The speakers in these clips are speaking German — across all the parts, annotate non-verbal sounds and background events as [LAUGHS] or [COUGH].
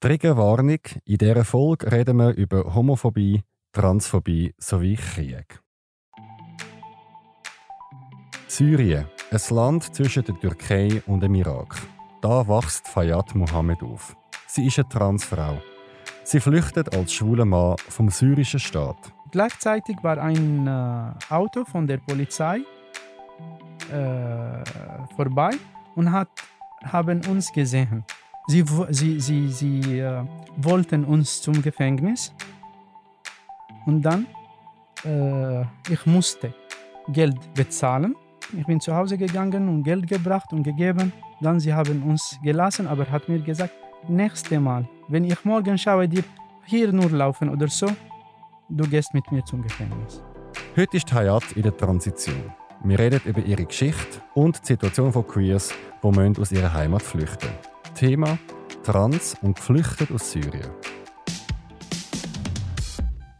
Triggerwarnung: In dieser Folge reden wir über Homophobie, Transphobie sowie Krieg. Syrien, ein Land zwischen der Türkei und dem Irak. Da wächst Fayyad Mohammed auf. Sie ist eine Transfrau. Sie flüchtet als schwuler Mann vom syrischen Staat. Gleichzeitig war ein äh, Auto von der Polizei äh, vorbei und hat, haben uns gesehen. Sie, sie, sie, sie äh, wollten uns zum Gefängnis und dann äh, ich musste Geld bezahlen. Ich bin zu Hause gegangen und Geld gebracht und gegeben. Dann sie haben uns gelassen, aber hat mir gesagt, nächste Mal, wenn ich morgen schaue dir hier nur laufen oder so, du gehst mit mir zum Gefängnis. Heute ist Hayat in der Transition. Wir reden über ihre Geschichte und die Situation von Queers, die aus ihrer Heimat flüchten. Thema Trans und geflüchtet aus Syrien.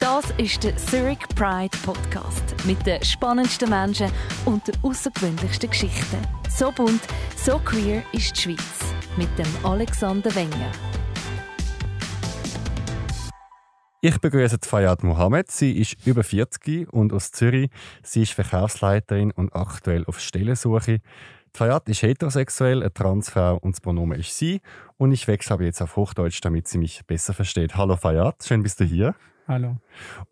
Das ist der Zurich Pride Podcast mit den spannendsten Menschen und den außergewöhnlichsten Geschichten. So bunt, so queer ist die Schweiz mit dem Alexander Wenger. Ich begrüße Fayad Mohammed. Sie ist über 40 und aus Zürich. Sie ist Verkaufsleiterin und aktuell auf Stellensuche. Fayad ist heterosexuell, eine Transfrau und das Pronomen ist sie. Und ich wechsle aber jetzt auf Hochdeutsch, damit sie mich besser versteht. Hallo Fayad, schön bist du hier. Hallo.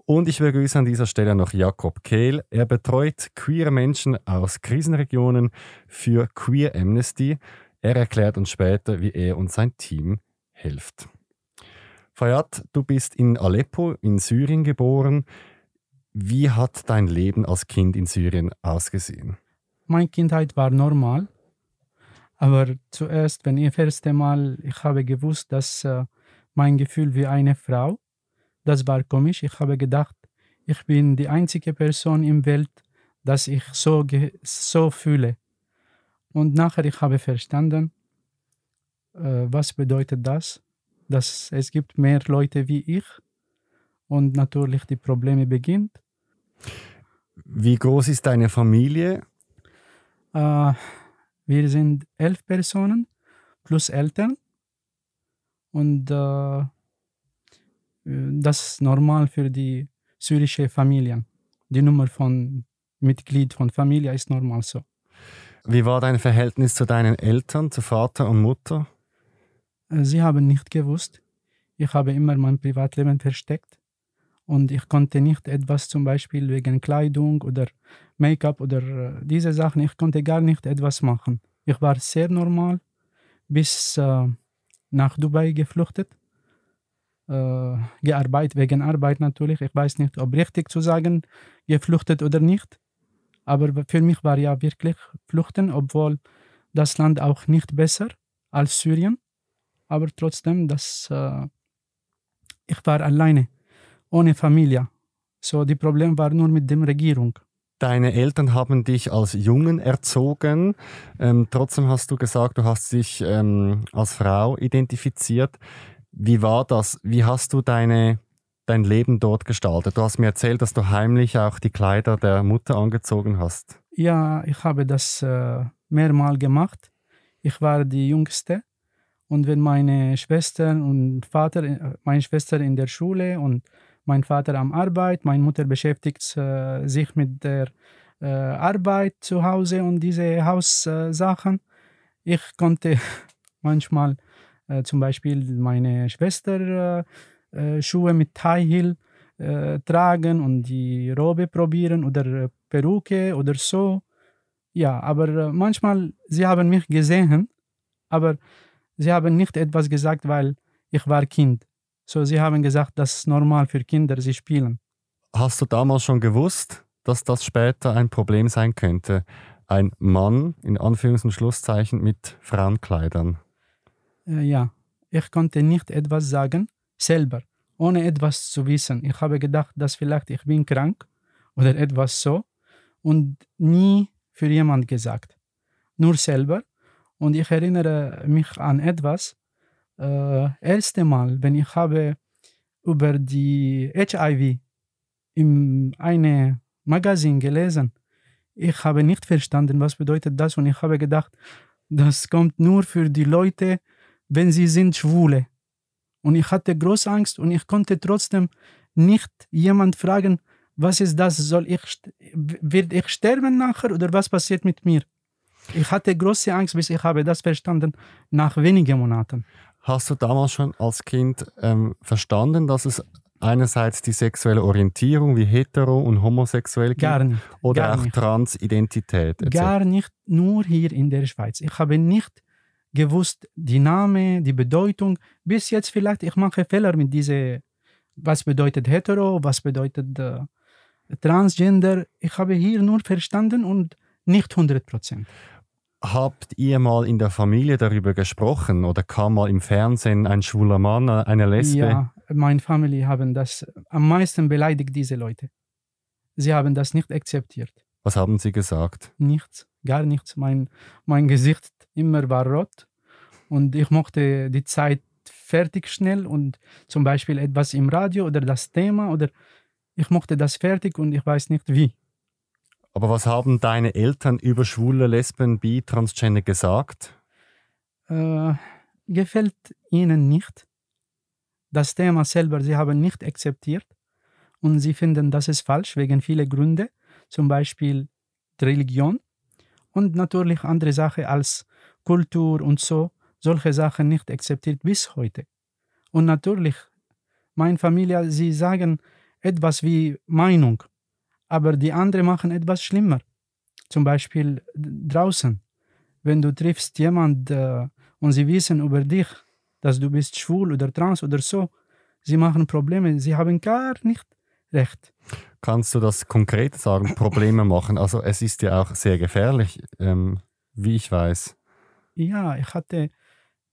Und ich begrüße an dieser Stelle noch Jakob Kehl. Er betreut queere Menschen aus Krisenregionen für Queer Amnesty. Er erklärt uns später, wie er und sein Team hilft. Fayad, du bist in Aleppo in Syrien geboren. Wie hat dein Leben als Kind in Syrien ausgesehen? Meine Kindheit war normal, aber zuerst, wenn ich das erste Mal, ich habe gewusst, dass äh, mein Gefühl wie eine Frau, das war komisch. Ich habe gedacht, ich bin die einzige Person im Welt, dass ich so, so fühle. Und nachher ich habe verstanden, äh, was bedeutet das? dass es gibt mehr Leute wie ich und natürlich die Probleme beginnen. Wie groß ist deine Familie? Äh, wir sind elf Personen plus Eltern und äh, das ist normal für die syrische Familien. Die Nummer von Mitglied von Familie ist normal so. Wie war dein Verhältnis zu deinen Eltern, zu Vater und Mutter? Äh, sie haben nicht gewusst. Ich habe immer mein Privatleben versteckt und ich konnte nicht etwas zum Beispiel wegen Kleidung oder Make-up oder äh, diese Sachen, ich konnte gar nicht etwas machen. Ich war sehr normal bis äh, nach Dubai geflüchtet. Äh, gearbeitet, wegen Arbeit natürlich. Ich weiß nicht, ob richtig zu sagen, geflüchtet oder nicht. Aber für mich war ja wirklich Fluchten, obwohl das Land auch nicht besser als Syrien aber trotzdem, das, äh, ich war alleine, ohne Familie. So, die Problem war nur mit der Regierung. Deine Eltern haben dich als Jungen erzogen. Ähm, trotzdem hast du gesagt, du hast dich ähm, als Frau identifiziert. Wie war das? Wie hast du deine, dein Leben dort gestaltet? Du hast mir erzählt, dass du heimlich auch die Kleider der Mutter angezogen hast. Ja, ich habe das äh, mehrmal gemacht. Ich war die Jüngste und wenn meine Schwester und Vater, meine Schwester in der Schule und mein Vater am Arbeit, meine Mutter beschäftigt äh, sich mit der äh, Arbeit zu Hause und diese Haussachen. Ich konnte [LAUGHS] manchmal äh, zum Beispiel meine Schwester äh, äh, Schuhe mit High Heel tragen und die Robe probieren oder Perücke oder so. Ja, aber manchmal, sie haben mich gesehen, aber Sie haben nicht etwas gesagt, weil ich war Kind. So, sie haben gesagt, das ist normal für Kinder, sie spielen. Hast du damals schon gewusst, dass das später ein Problem sein könnte? Ein Mann, in Anführungs- und Schlusszeichen, mit Frauenkleidern? Äh, ja, ich konnte nicht etwas sagen, selber, ohne etwas zu wissen. Ich habe gedacht, dass vielleicht ich bin krank oder etwas so und nie für jemand gesagt. Nur selber und ich erinnere mich an etwas. Äh, erste Mal, wenn ich habe über die HIV in einem Magazin gelesen, ich habe nicht verstanden, was bedeutet das und ich habe gedacht, das kommt nur für die Leute, wenn sie sind Schwule. Und ich hatte große Angst und ich konnte trotzdem nicht jemand fragen, was ist das? Soll ich, wird ich sterben nachher oder was passiert mit mir? Ich hatte große Angst, bis ich habe das verstanden nach wenigen Monaten. Hast du damals schon als Kind ähm, verstanden, dass es einerseits die sexuelle Orientierung wie hetero und homosexuell gibt Gar nicht. oder gar auch nicht. Transidentität? etc.? Gar nicht, nur hier in der Schweiz. Ich habe nicht gewusst, die Name, die Bedeutung. Bis jetzt vielleicht, ich mache Fehler mit diese, was bedeutet hetero, was bedeutet äh, Transgender. Ich habe hier nur verstanden und nicht 100 Prozent. Habt ihr mal in der Familie darüber gesprochen oder kam mal im Fernsehen ein schwuler Mann, eine Lesbe? Ja, meine Familie haben das am meisten beleidigt, diese Leute. Sie haben das nicht akzeptiert. Was haben sie gesagt? Nichts, gar nichts. Mein, mein Gesicht immer war rot und ich mochte die Zeit fertig schnell und zum Beispiel etwas im Radio oder das Thema oder ich mochte das fertig und ich weiß nicht wie. Aber was haben deine Eltern über schwule Lesben, bi, Transgender gesagt? Äh, gefällt ihnen nicht. Das Thema selber, sie haben nicht akzeptiert und sie finden, das ist falsch wegen vieler Gründe, zum Beispiel die Religion und natürlich andere Sachen als Kultur und so, solche Sachen nicht akzeptiert bis heute. Und natürlich, meine Familie, sie sagen etwas wie Meinung, aber die anderen machen etwas schlimmer. Zum Beispiel draußen, wenn du triffst jemand äh, und sie wissen über dich, dass du bist schwul oder trans oder so, sie machen Probleme, sie haben gar nicht recht. Kannst du das konkret sagen, Probleme machen? Also es ist ja auch sehr gefährlich, ähm, wie ich weiß. Ja, ich hatte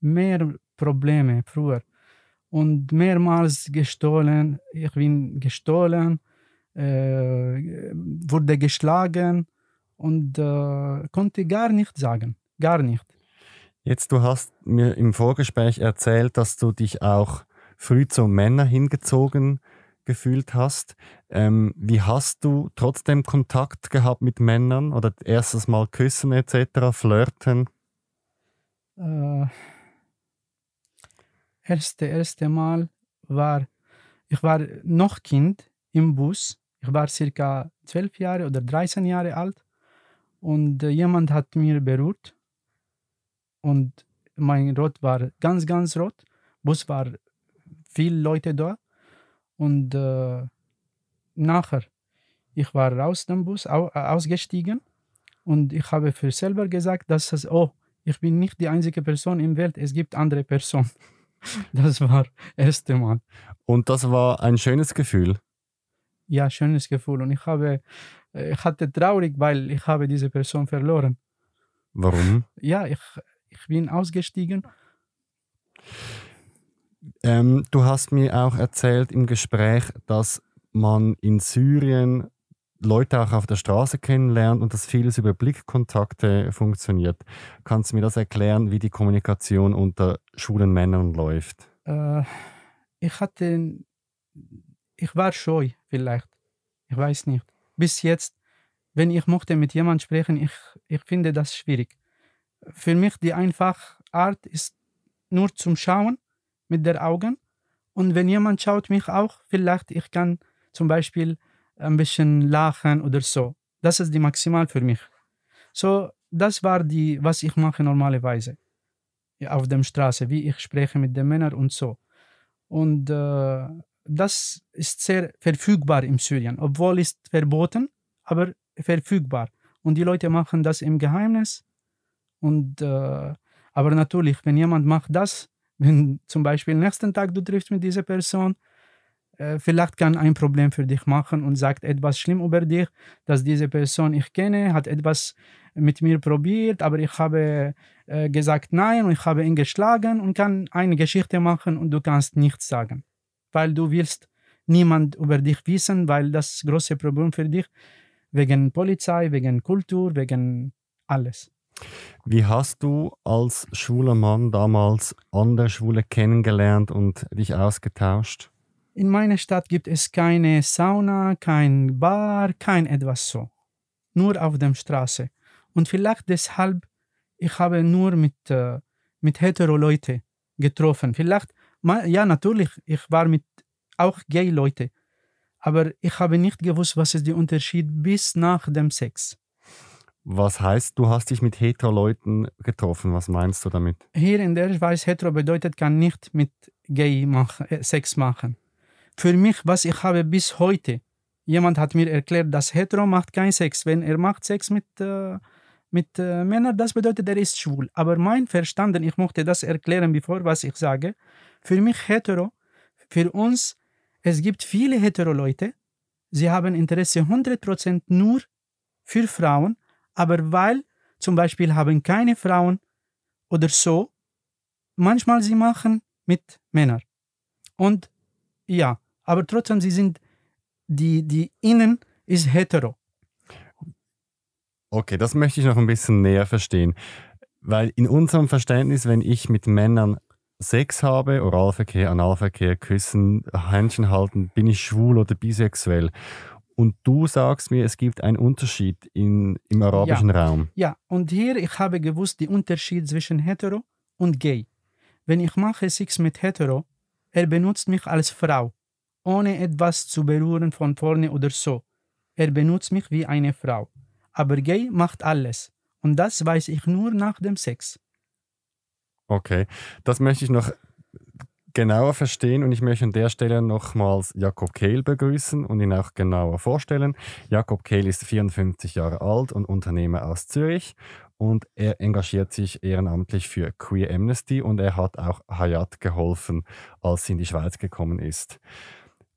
mehr Probleme früher und mehrmals gestohlen. Ich bin gestohlen, wurde geschlagen und äh, konnte gar nichts sagen. Gar nicht. Jetzt, du hast mir im Vorgespräch erzählt, dass du dich auch früh zu Männern hingezogen gefühlt hast. Ähm, wie hast du trotzdem Kontakt gehabt mit Männern oder erstes Mal küssen etc., flirten? Äh, erste, erste Mal war, ich war noch Kind im Bus. Ich war circa 12 Jahre oder 13 Jahre alt und äh, jemand hat mir berührt und mein Rot war ganz, ganz rot. Bus war viele Leute da und äh, nachher ich war aus dem Bus au, äh, ausgestiegen und ich habe für selber gesagt, dass es, oh, ich bin nicht die einzige Person im Welt, es gibt andere Personen. [LAUGHS] Das war das erste Mal. Und das war ein schönes Gefühl. Ja, schönes Gefühl. Und ich habe, äh, ich hatte traurig, weil ich habe diese Person verloren. Warum? Ja, ich, ich bin ausgestiegen. Ähm, du hast mir auch erzählt im Gespräch, dass man in Syrien Leute auch auf der Straße kennenlernt und dass vieles über Blickkontakte funktioniert. Kannst du mir das erklären, wie die Kommunikation unter schwulen Männern läuft? Äh, ich hatte, ich war scheu vielleicht. Ich weiß nicht. Bis jetzt, wenn ich mochte mit jemandem sprechen, ich, ich finde das schwierig. Für mich die einfache Art ist nur zum Schauen mit der Augen. Und wenn jemand schaut mich auch, vielleicht ich kann zum Beispiel ein bisschen lachen oder so. Das ist die maximal für mich. So, das war die, was ich mache normalerweise auf der Straße, wie ich spreche mit den Männern und so. Und äh, das ist sehr verfügbar in Syrien, obwohl es verboten, aber verfügbar. Und die Leute machen das im Geheimnis. Und äh, aber natürlich, wenn jemand macht das, [LAUGHS] wenn zum Beispiel nächsten Tag du triffst mit dieser Person, äh, vielleicht kann ein Problem für dich machen und sagt etwas schlimm über dich, dass diese Person ich kenne, hat etwas mit mir probiert, aber ich habe äh, gesagt nein und ich habe ihn geschlagen und kann eine Geschichte machen und du kannst nichts sagen, weil du willst niemand über dich wissen, weil das große Problem für dich wegen Polizei, wegen Kultur, wegen alles. Wie hast du als schwuler Mann damals andere Schwule kennengelernt und dich ausgetauscht? In meiner Stadt gibt es keine Sauna, kein Bar, kein etwas so. Nur auf der Straße. Und vielleicht deshalb, ich habe nur mit, äh, mit hetero Leute getroffen. Vielleicht ja, natürlich, ich war mit auch gay Leute, aber ich habe nicht gewusst, was ist der Unterschied bis nach dem Sex. Was heißt, du hast dich mit hetero-Leuten getroffen? Was meinst du damit? Hier in der Schweiz hetero bedeutet, kann nicht mit gay machen, äh, Sex machen. Für mich, was ich habe bis heute, jemand hat mir erklärt, dass hetero macht keinen Sex. Wenn er macht Sex mit, äh, mit äh, Männern, das bedeutet, er ist schwul. Aber mein Verstanden, ich möchte das erklären, bevor was ich sage. Für mich hetero, für uns, es gibt viele hetero Leute, sie haben Interesse 100% nur für Frauen, aber weil zum Beispiel haben keine Frauen oder so, manchmal sie machen mit Männern. Und ja, aber trotzdem, sie sind, die, die Innen ist hetero. Okay, das möchte ich noch ein bisschen näher verstehen. Weil in unserem Verständnis, wenn ich mit Männern Sex habe, Oralverkehr, Analverkehr, Küssen, Händchen halten, bin ich schwul oder bisexuell. Und du sagst mir, es gibt einen Unterschied in, im arabischen ja. Raum. Ja, und hier, ich habe gewusst, den Unterschied zwischen hetero und gay. Wenn ich mache Sex mit hetero, er benutzt mich als Frau, ohne etwas zu berühren von vorne oder so. Er benutzt mich wie eine Frau. Aber gay macht alles. Und das weiß ich nur nach dem Sex. Okay, das möchte ich noch genauer verstehen und ich möchte an der Stelle nochmals Jakob Kehl begrüßen und ihn auch genauer vorstellen. Jakob Kehl ist 54 Jahre alt und Unternehmer aus Zürich und er engagiert sich ehrenamtlich für Queer Amnesty und er hat auch Hayat geholfen, als sie in die Schweiz gekommen ist.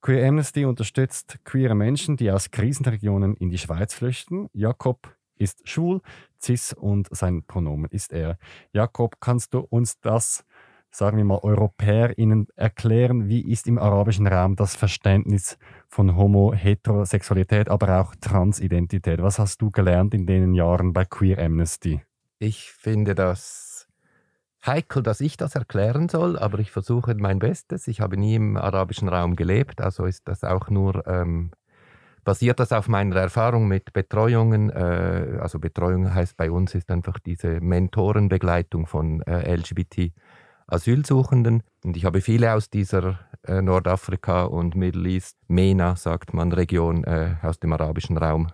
Queer Amnesty unterstützt queere Menschen, die aus Krisenregionen in die Schweiz flüchten. Jakob ist schwul, cis und sein Pronomen ist er. Jakob, kannst du uns das sagen wir mal, EuropäerInnen erklären, wie ist im arabischen Raum das Verständnis von Homo-Heterosexualität, aber auch Transidentität? Was hast du gelernt in den Jahren bei Queer Amnesty? Ich finde das heikel, dass ich das erklären soll, aber ich versuche mein Bestes. Ich habe nie im arabischen Raum gelebt, also ist das auch nur ähm, basiert das auf meiner Erfahrung mit Betreuungen. Äh, also Betreuung heißt bei uns ist einfach diese Mentorenbegleitung von äh, LGBT Asylsuchenden. Und ich habe viele aus dieser äh, Nordafrika und Middle East, MENA sagt man, Region äh, aus dem arabischen Raum,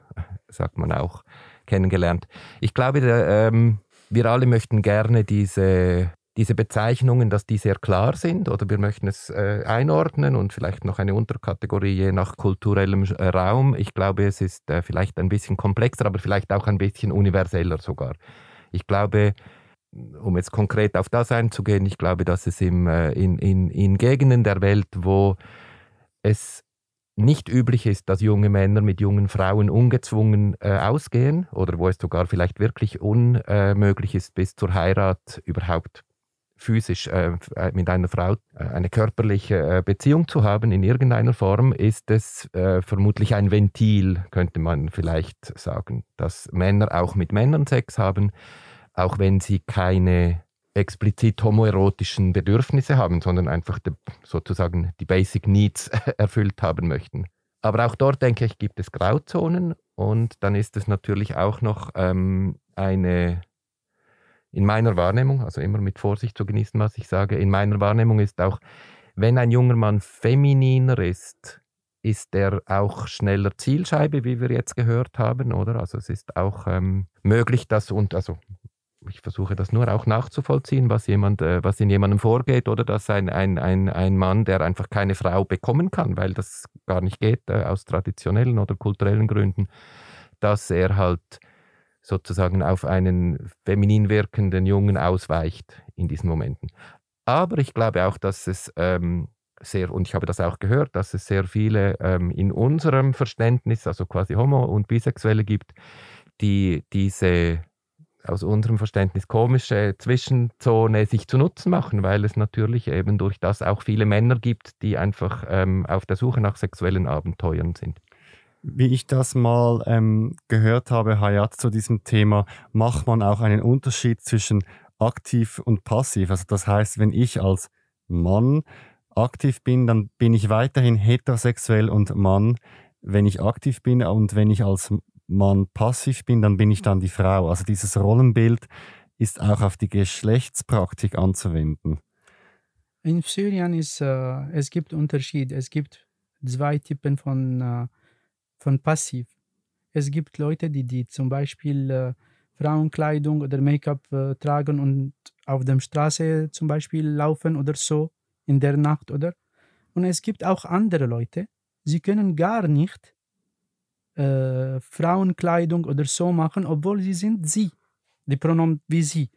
sagt man auch, kennengelernt. Ich glaube, der, ähm, wir alle möchten gerne diese, diese Bezeichnungen, dass die sehr klar sind oder wir möchten es äh, einordnen und vielleicht noch eine Unterkategorie je nach kulturellem äh, Raum. Ich glaube, es ist äh, vielleicht ein bisschen komplexer, aber vielleicht auch ein bisschen universeller sogar. Ich glaube, um jetzt konkret auf das einzugehen, ich glaube, dass es im, äh, in, in, in Gegenden der Welt, wo es nicht üblich ist, dass junge Männer mit jungen Frauen ungezwungen äh, ausgehen oder wo es sogar vielleicht wirklich unmöglich ist, bis zur Heirat überhaupt physisch äh, äh mit einer Frau äh, eine körperliche äh, Beziehung zu haben in irgendeiner Form, ist es äh, vermutlich ein Ventil, könnte man vielleicht sagen, dass Männer auch mit Männern Sex haben auch wenn sie keine explizit homoerotischen Bedürfnisse haben, sondern einfach die, sozusagen die Basic Needs [LAUGHS] erfüllt haben möchten. Aber auch dort, denke ich, gibt es Grauzonen und dann ist es natürlich auch noch ähm, eine, in meiner Wahrnehmung, also immer mit Vorsicht zu genießen, was ich sage, in meiner Wahrnehmung ist auch, wenn ein junger Mann femininer ist, ist er auch schneller Zielscheibe, wie wir jetzt gehört haben, oder? Also es ist auch ähm, möglich, dass, und also ich versuche das nur auch nachzuvollziehen, was, jemand, äh, was in jemandem vorgeht oder dass ein, ein, ein, ein Mann, der einfach keine Frau bekommen kann, weil das gar nicht geht äh, aus traditionellen oder kulturellen Gründen, dass er halt sozusagen auf einen feminin wirkenden Jungen ausweicht in diesen Momenten. Aber ich glaube auch, dass es ähm, sehr, und ich habe das auch gehört, dass es sehr viele ähm, in unserem Verständnis, also quasi Homo- und Bisexuelle gibt, die diese aus unserem Verständnis komische Zwischenzone sich zu Nutzen machen, weil es natürlich eben durch das auch viele Männer gibt, die einfach ähm, auf der Suche nach sexuellen Abenteuern sind. Wie ich das mal ähm, gehört habe, Hayat, zu diesem Thema, macht man auch einen Unterschied zwischen aktiv und passiv. Also das heißt, wenn ich als Mann aktiv bin, dann bin ich weiterhin heterosexuell und Mann, wenn ich aktiv bin und wenn ich als Mann passiv bin, dann bin ich dann die Frau. Also dieses Rollenbild ist auch auf die Geschlechtspraktik anzuwenden. In Syrien ist äh, es gibt Unterschied. Es gibt zwei Typen von, äh, von Passiv. Es gibt Leute, die, die zum Beispiel äh, Frauenkleidung oder Make-up äh, tragen und auf der Straße zum Beispiel laufen oder so in der Nacht, oder? Und es gibt auch andere Leute, sie können gar nicht äh, Frauenkleidung oder so machen, obwohl sie sind sie, die Pronomen wie sie.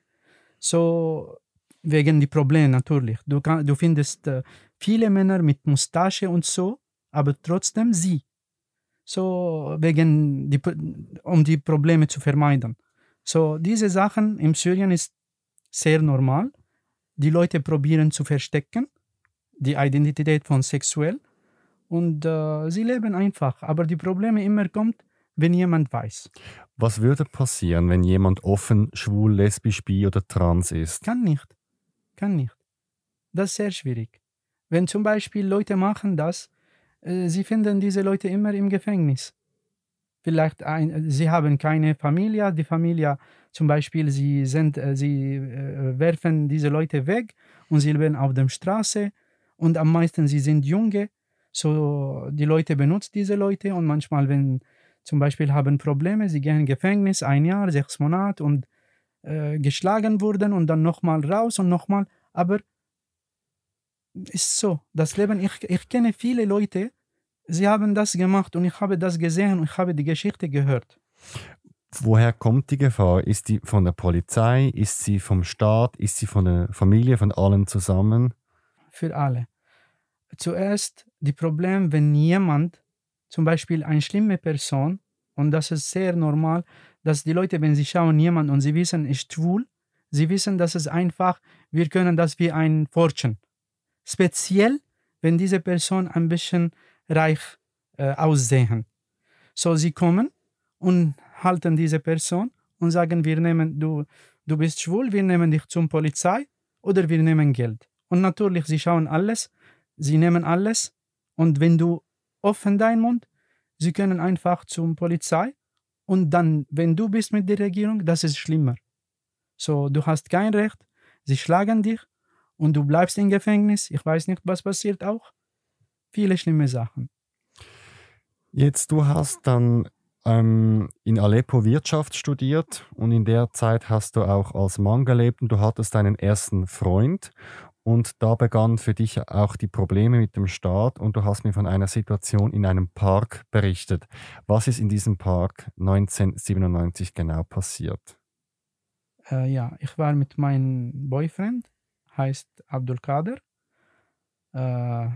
So wegen die Probleme natürlich. Du, kann, du findest äh, viele Männer mit Mustache und so, aber trotzdem sie. So wegen die, um die Probleme zu vermeiden. So diese Sachen in Syrien ist sehr normal. Die Leute probieren zu verstecken die Identität von sexuell und äh, sie leben einfach. Aber die Probleme immer kommt, wenn jemand weiß. Was würde passieren, wenn jemand offen schwul, lesbisch, bi oder trans ist? Kann nicht. Kann nicht. Das ist sehr schwierig. Wenn zum Beispiel Leute machen das, sie finden diese Leute immer im Gefängnis. Vielleicht ein, sie haben keine Familie, die Familie zum Beispiel, sie, sind, äh, sie äh, werfen diese Leute weg und sie leben auf der Straße und am meisten sie sind Junge. So die Leute benutzen diese Leute und manchmal, wenn zum Beispiel haben Probleme, sie gehen Gefängnis ein Jahr, sechs Monate und äh, geschlagen wurden und dann nochmal raus und nochmal. Aber ist so, das Leben, ich, ich kenne viele Leute, sie haben das gemacht und ich habe das gesehen und ich habe die Geschichte gehört. Woher kommt die Gefahr? Ist die von der Polizei? Ist sie vom Staat? Ist sie von der Familie, von allen zusammen? Für alle. Zuerst die Problem, wenn jemand, zum Beispiel eine schlimme Person, und das ist sehr normal, dass die Leute, wenn sie schauen jemand und sie wissen, ist schwul, sie wissen, dass es einfach, wir können das wie ein forschen. Speziell, wenn diese Person ein bisschen reich äh, aussehen. So, sie kommen und halten diese Person und sagen, wir nehmen, du, du bist schwul, wir nehmen dich zum Polizei oder wir nehmen Geld. Und natürlich, sie schauen alles, sie nehmen alles und wenn du offen dein Mund, sie können einfach zum Polizei und dann, wenn du bist mit der Regierung, das ist schlimmer. So, du hast kein Recht, sie schlagen dich und du bleibst im Gefängnis. Ich weiß nicht, was passiert auch. Viele schlimme Sachen. Jetzt, du hast dann ähm, in Aleppo Wirtschaft studiert und in der Zeit hast du auch als Mann gelebt und du hattest deinen ersten Freund und da begannen für dich auch die Probleme mit dem Staat und du hast mir von einer Situation in einem Park berichtet. Was ist in diesem Park 1997 genau passiert? Äh, ja, ich war mit meinem Boyfriend, heißt Abdul Kader. Äh,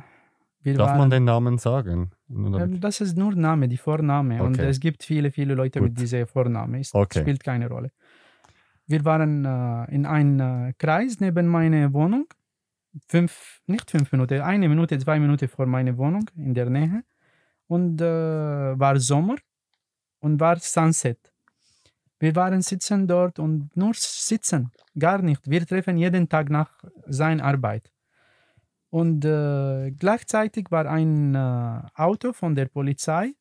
Darf waren, man den Namen sagen? Ähm, das ist nur Name, die Vorname. Okay. Und es gibt viele, viele Leute Gut. mit diesem Vorname. Es okay. spielt keine Rolle. Wir waren äh, in einem äh, Kreis neben meiner Wohnung. Fünf, nicht fünf Minuten, eine Minute, zwei Minuten vor meiner Wohnung in der Nähe. Und äh, war Sommer und war Sunset. Wir waren sitzen dort und nur sitzen, gar nicht. Wir treffen jeden Tag nach seiner Arbeit. Und äh, gleichzeitig war ein äh, Auto von der Polizei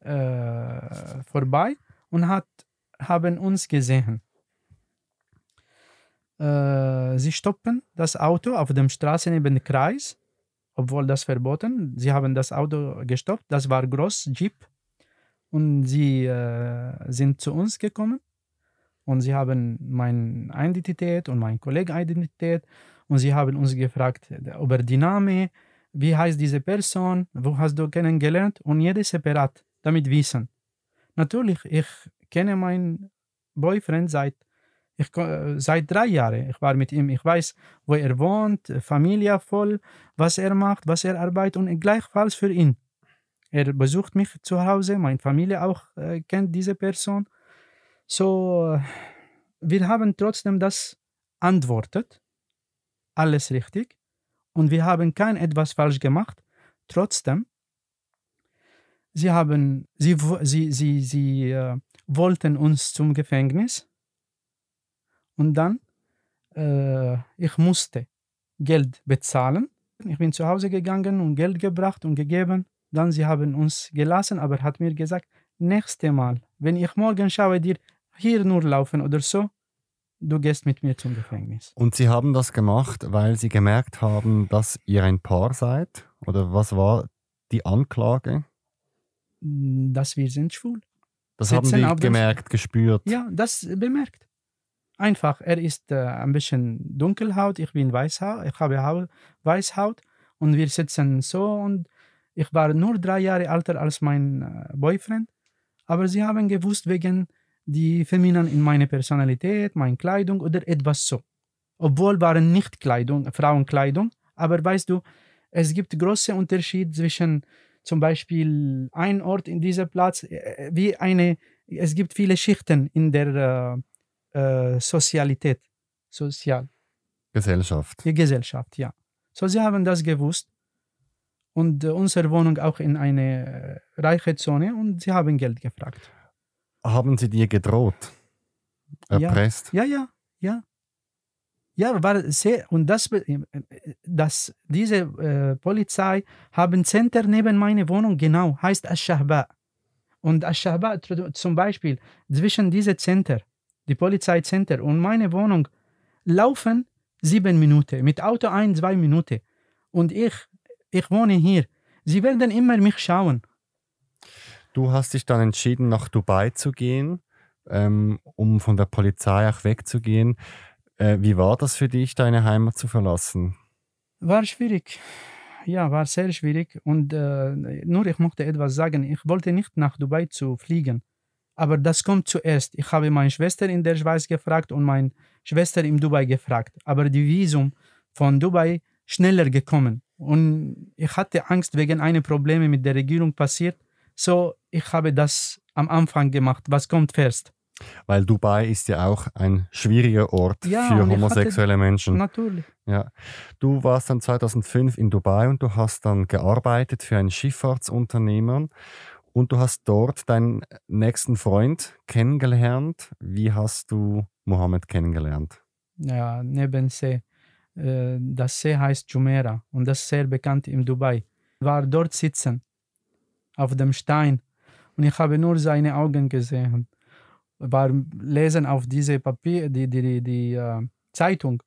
äh, vorbei und hat, haben uns gesehen. Äh, sie stoppen das Auto auf der Straße neben dem Kreis, obwohl das verboten. Sie haben das Auto gestoppt. Das war groß Jeep und sie äh, sind zu uns gekommen und sie haben meine Identität und mein Kollege Identität und sie haben uns gefragt über die Name, wie heißt diese Person, wo hast du kennengelernt und jede separat, damit wissen. Natürlich, ich kenne meinen Boyfriend seit, ich, seit drei Jahren. Ich war mit ihm, ich weiß, wo er wohnt, Familie voll, was er macht, was er arbeitet und gleichfalls für ihn. Er besucht mich zu Hause, meine Familie auch äh, kennt diese Person. So, wir haben trotzdem das antwortet alles richtig und wir haben kein etwas falsch gemacht. Trotzdem, sie haben, sie, sie, sie, sie äh, wollten uns zum Gefängnis und dann, äh, ich musste Geld bezahlen. Ich bin zu Hause gegangen und Geld gebracht und gegeben. Dann sie haben uns gelassen, aber hat mir gesagt, nächste Mal, wenn ich morgen schaue dir hier nur laufen oder so, du gehst mit mir zum Gefängnis. Und Sie haben das gemacht, weil Sie gemerkt haben, dass ihr ein Paar seid? Oder was war die Anklage? Dass wir sind schwul. Das haben Sitzen Sie auf dem- gemerkt, gespürt. Ja, das bemerkt. Einfach, er ist äh, ein bisschen dunkelhaut, ich bin weißhaut, ich habe Hau Weißhaut und wir sitzen so und ich war nur drei Jahre älter als mein äh, Boyfriend, aber sie haben gewusst wegen die Feminin in meine Personalität, meine Kleidung oder etwas so. Obwohl waren nicht Kleidung, Frauenkleidung, aber weißt du, es gibt große Unterschied zwischen zum Beispiel ein Ort in diesem Platz, äh, wie eine, es gibt viele Schichten in der äh, äh, Sozialität, Sozial, Gesellschaft. die Gesellschaft, ja. So, sie haben das gewusst und äh, unsere Wohnung auch in eine äh, reiche Zone und sie haben Geld gefragt. Haben Sie dir gedroht? Erpresst? Ja, ja, ja. Ja, war sehr, und das, äh, das diese äh, Polizei haben Center neben meine Wohnung, genau, heißt Ash-Shahba. Und Ash-Shahba tr- zum Beispiel zwischen diese Center, die Polizeicenter und meine Wohnung laufen sieben Minuten, mit Auto ein, zwei Minuten. Und ich, ich wohne hier. Sie werden immer mich schauen. Du hast dich dann entschieden, nach Dubai zu gehen, ähm, um von der Polizei auch wegzugehen. Äh, wie war das für dich, deine Heimat zu verlassen? War schwierig. Ja, war sehr schwierig. Und äh, nur ich möchte etwas sagen. Ich wollte nicht nach Dubai zu fliegen. Aber das kommt zuerst. Ich habe meine Schwester in der Schweiz gefragt und meine Schwester in Dubai gefragt. Aber die Visum von Dubai schneller gekommen. Und ich hatte Angst wegen einer Probleme mit der Regierung passiert. So, ich habe das am Anfang gemacht. Was kommt zuerst? Weil Dubai ist ja auch ein schwieriger Ort Ja, für ich hatte- homosexuelle Menschen. Natürlich. Ja. Du warst dann 2005 in Dubai und du hast dann gearbeitet für einen Schifffahrtsunternehmer und du hast dort deinen nächsten Freund kennengelernt. Wie hast du Mohammed kennengelernt? ja, neben See. Äh, Das See heißt Jumeirah und das ist sehr bekannt in Dubai. War dort sitzen, auf dem Stein und ich habe nur seine Augen gesehen. War lesen auf diese Papier, die, die, die, die äh, Zeitung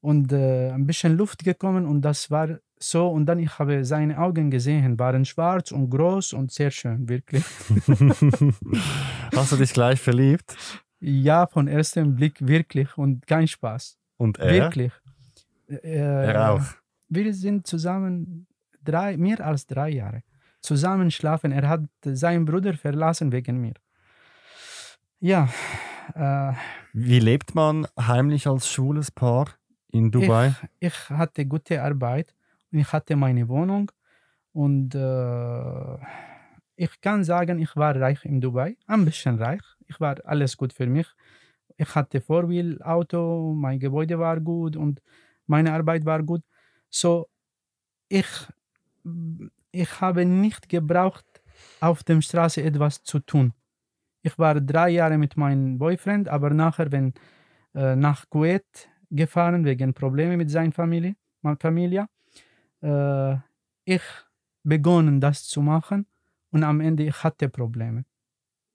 und äh, ein bisschen Luft gekommen und das war so und dann ich habe seine Augen gesehen, waren schwarz und groß und sehr schön, wirklich. [LAUGHS] hast du dich gleich verliebt? Ja, von erstem Blick wirklich und kein Spaß. Und er? Wirklich. Äh, Er auch. Wir sind zusammen drei, mehr als drei Jahre zusammen schlafen. Er hat seinen Bruder verlassen wegen mir. Ja, äh, Wie lebt man heimlich als schwules Paar in Dubai? ich hatte gute Arbeit und ich hatte meine Wohnung und äh, ich kann sagen, ich war reich in Dubai, ein bisschen reich. Ich war alles gut für mich. Ich hatte Four-Wheel-Auto, mein Gebäude war gut und meine Arbeit war gut. So, ich, ich habe nicht gebraucht, auf der Straße etwas zu tun. Ich war drei Jahre mit meinem Boyfriend, aber nachher, wenn äh, nach Kuwait gefahren wegen Probleme mit seiner Familie, meiner Familie, äh, ich begonnen das zu machen und am Ende ich hatte Probleme.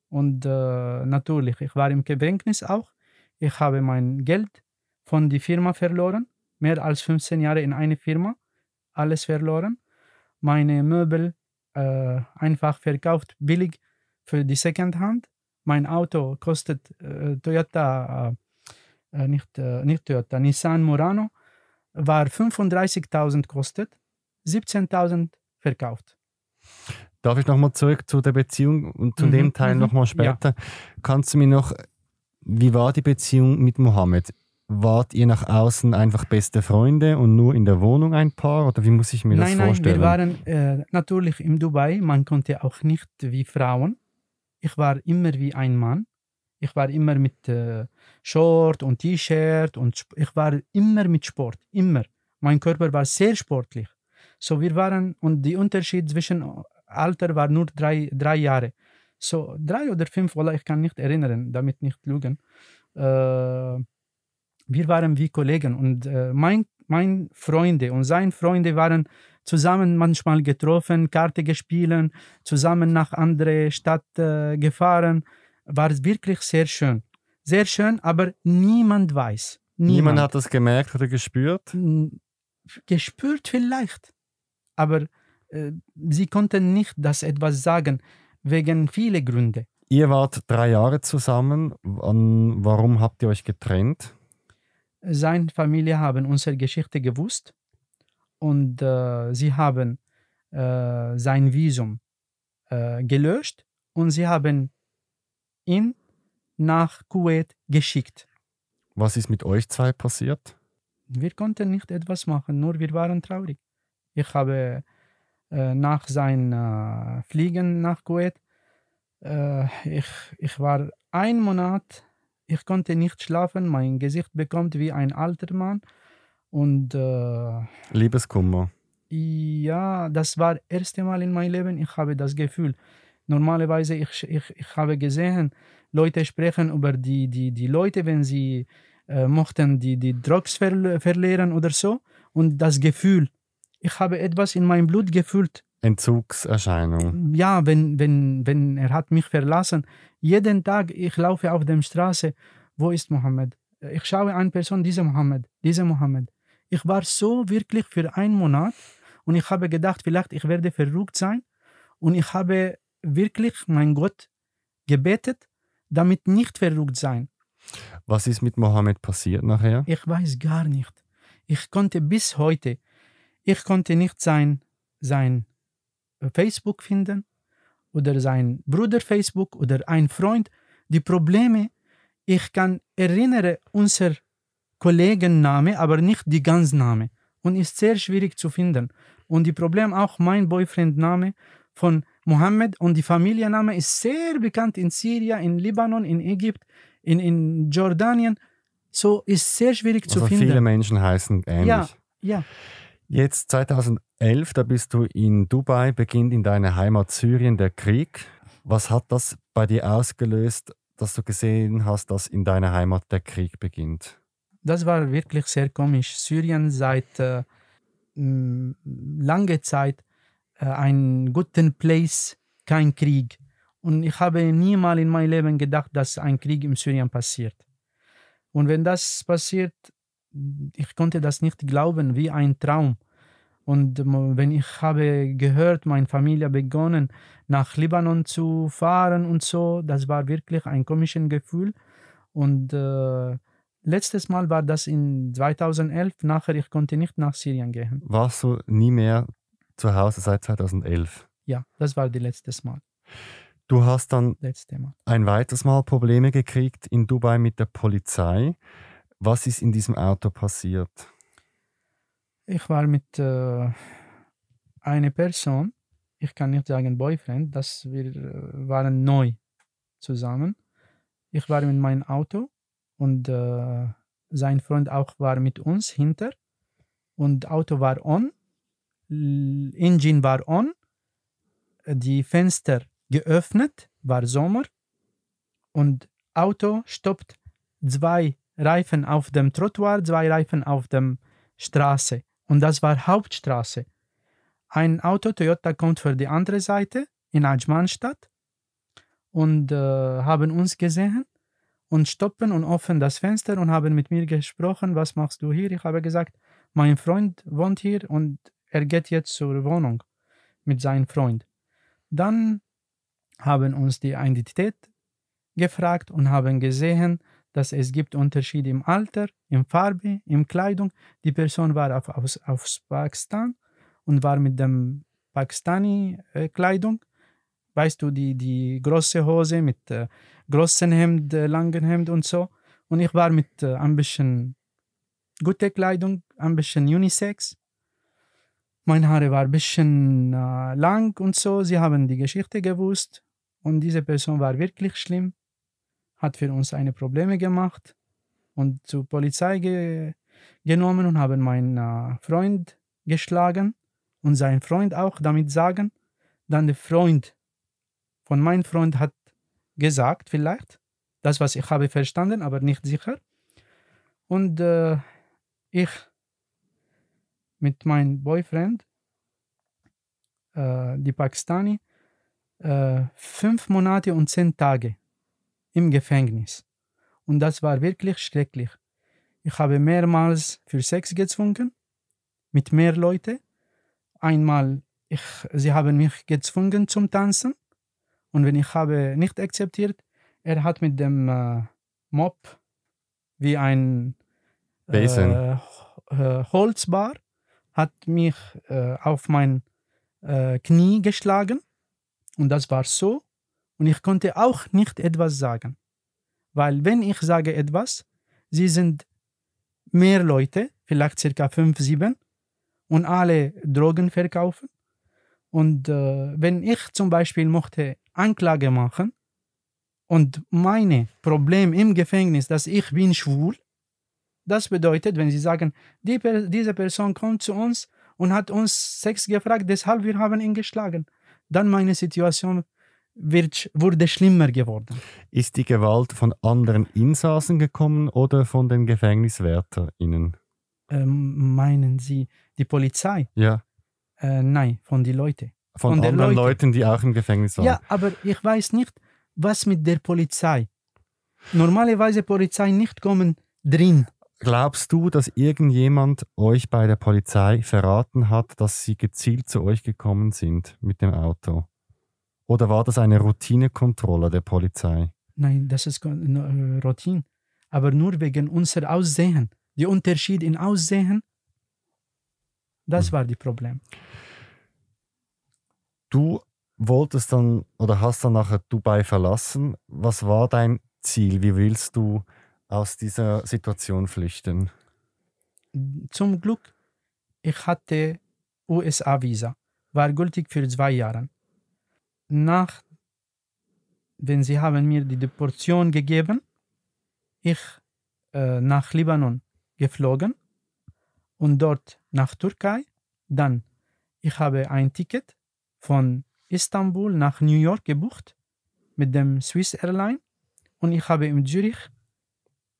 Und äh, natürlich, ich war im Gefängnis auch. Ich habe mein Geld von der Firma verloren, mehr als 15 Jahre in eine Firma, alles verloren. Meine Möbel äh, einfach verkauft, billig für die Secondhand. Mein Auto kostet äh, Toyota, äh, nicht, äh, nicht Toyota, Nissan Murano, war 35.000 kostet, 17.000 verkauft. Darf ich nochmal zurück zu der Beziehung und zu Mhm, dem Teil mhm, nochmal später? Kannst du mir noch, wie war die Beziehung mit Mohammed? Wart ihr nach außen einfach beste Freunde und nur in der Wohnung ein Paar? Oder wie muss ich mir das nein, nein, vorstellen? wir waren äh, natürlich in Dubai. Man konnte auch nicht wie Frauen. Ich war immer wie ein Mann. Ich war immer mit äh, Short und T-Shirt und ich war immer mit Sport, immer. Mein Körper war sehr sportlich. So wir waren und der Unterschied zwischen Alter war nur drei, drei Jahre. So drei oder fünf, voilà, ich kann nicht erinnern, damit nicht lügen. Äh, wir waren wie Kollegen und äh, mein, mein Freunde und seine Freunde waren zusammen manchmal getroffen, Karte gespielt, zusammen nach andere Stadt äh, gefahren. War wirklich sehr schön. sehr schön, aber niemand weiß. Niemand, Niemand, hat das gemerkt oder gespürt? Gespürt vielleicht, aber äh, sie konnten nicht das etwas sagen, wegen viele Gründe. Ihr wart drei Jahre zusammen. Warum habt ihr euch getrennt? Seine Familie haben unsere Geschichte gewusst und äh, sie haben äh, sein Visum äh, gelöscht und sie haben ihn nach Kuwait geschickt. Was ist mit euch zwei passiert? Wir konnten nicht etwas machen, nur wir waren traurig. Ich habe äh, nach sein äh, Fliegen nach Kuwait, äh, ich, ich war ein Monat, ich konnte nicht schlafen, mein Gesicht bekommt wie ein alter Mann und äh, Liebeskummer. ja, das war das erste Mal in meinem Leben, ich habe das Gefühl. Normalerweise, ich, ich, ich habe gesehen, Leute sprechen über die, die, die Leute, wenn sie äh, mochten die, die Drugs ver verlieren oder so. Und das Gefühl, ich habe etwas in meinem Blut gefühlt. Entzugserscheinung. Ja, wenn, wenn, wenn er hat mich verlassen. Jeden Tag, ich laufe auf der Straße, wo ist Mohammed? Ich schaue eine Person, diese Mohammed, diese Mohammed. Ich war so wirklich für einen Monat und ich habe gedacht, vielleicht ich werde verrückt sein. Und ich habe wirklich mein Gott gebetet, damit nicht verrückt sein. Was ist mit Mohammed passiert nachher? Ich weiß gar nicht. Ich konnte bis heute, ich konnte nicht sein, sein Facebook finden oder sein Bruder Facebook oder ein Freund. Die Probleme, ich kann erinnere unser Kollegenname, aber nicht die ganze Name. Und ist sehr schwierig zu finden. Und die Problem auch mein Boyfriend-Name von Mohammed und die Familienname ist sehr bekannt in Syrien, in Libanon, in Ägypten, in, in Jordanien. So ist sehr schwierig zu Also finden. viele Menschen heißen ähnlich. Ja, ja. Jetzt 2011, da bist du in Dubai, beginnt in deiner Heimat Syrien der Krieg. Was hat das bei dir ausgelöst, dass du gesehen hast, dass in deiner Heimat der Krieg beginnt? Das war wirklich sehr komisch. Syrien seit äh, m, lange Zeit äh, ein guten Place, kein Krieg. Und ich habe niemals in meinem Leben gedacht, dass ein Krieg in Syrien passiert. Und wenn das passiert, ich konnte das nicht glauben, wie ein Traum. Und ähm, wenn ich habe gehört, meine Familie begonnen nach Libanon zu fahren und so, das war wirklich ein komisches Gefühl. Und äh, letztes Mal war das in 2011. Nachher ich konnte nicht nach Syrien gehen. Warst du nie mehr zu Hause seit 2011? Ja, das war das letzte Mal. Du hast dann ein weiteres Mal Probleme gekriegt in Dubai mit der Polizei. Was ist in diesem Auto passiert? Ich war mit äh, einer Person, ich kann nicht sagen Boyfriend, dass wir äh, waren neu zusammen. Ich war mit meinem Auto und äh, sein Freund auch war mit uns hinter und Auto war on, Engine war on, die Fenster geöffnet, war Sommer und Auto stoppt zwei Reifen auf dem Trottoir, zwei Reifen auf dem Straße und das war Hauptstraße. Ein Auto Toyota kommt für die andere Seite in Ajmanstadt und äh, haben uns gesehen und stoppen und öffnen das Fenster und haben mit mir gesprochen, was machst du hier? Ich habe gesagt, mein Freund wohnt hier und er geht jetzt zur Wohnung mit seinem Freund. Dann haben uns die Identität gefragt und haben gesehen, dass es gibt Unterschiede im Alter, in Farbe, in Kleidung. Die Person war auf, aus, aus Pakistan und war mit dem Pakistani-Kleidung. Weißt du, die, die große Hose mit äh, großen Hemd, äh, langen Hemd und so. Und ich war mit äh, ein bisschen gute Kleidung, ein bisschen Unisex. Meine Haare war ein bisschen äh, lang und so. Sie haben die Geschichte gewusst. Und diese Person war wirklich schlimm hat für uns eine Probleme gemacht und zur Polizei ge genommen und haben meinen äh, Freund geschlagen und sein Freund auch damit sagen. Dann der Freund von meinem Freund hat gesagt, vielleicht, das, was ich habe verstanden, aber nicht sicher. Und äh, ich mit meinem Boyfriend, äh, die Pakistani, äh, fünf Monate und zehn Tage im Gefängnis. Und das war wirklich schrecklich. Ich habe mehrmals für Sex gezwungen mit mehr Leuten. Einmal, ich, sie haben mich gezwungen zum Tanzen. Und wenn ich habe nicht akzeptiert, er hat mit dem äh, Mob wie ein äh, äh, Holzbar hat mich äh, auf mein äh, Knie geschlagen und das war so und ich konnte auch nicht etwas sagen, weil wenn ich sage etwas, sie sind mehr Leute, vielleicht circa fünf, sieben und alle Drogen verkaufen. Und äh, wenn ich zum Beispiel möchte Anklage machen und meine Problem im Gefängnis, dass ich bin schwul, das bedeutet, wenn Sie sagen, die, diese Person kommt zu uns und hat uns Sex gefragt, deshalb wir haben ihn geschlagen, dann meine Situation wird, wurde schlimmer geworden. Ist die Gewalt von anderen Insassen gekommen oder von den GefängniswärterInnen? Ähm, meinen Sie die Polizei? Ja, Äh, nein, von den Leuten. von, Von anderen Leuten. Leuten, die auch im Gefängnis waren. Ja, aber ich weiß nicht, was mit der Polizei. Normalerweise Polizei nicht kommen drin. Glaubst du, dass irgendjemand euch bei der Polizei verraten hat, dass sie gezielt zu euch gekommen sind mit dem Auto? Oder war das eine Routinekontrolle der Polizei? Nein, das ist äh, Routine. Aber nur wegen unser Aussehen. Der Unterschied in Aussehen, das Hm. war das Problem. Du wolltest dann oder hast dann nachher Dubai verlassen. Was war dein Ziel? Wie willst du aus dieser Situation flüchten? Zum Glück, ich hatte USA-Visa, war gültig für zwei Jahre. Nach, wenn sie haben mir die Deportation gegeben, ich äh, nach Libanon geflogen und dort nach Türkei. Dann, ich habe ein Ticket von Istanbul nach New York gebucht mit dem Swiss Airline und ich habe in Zürich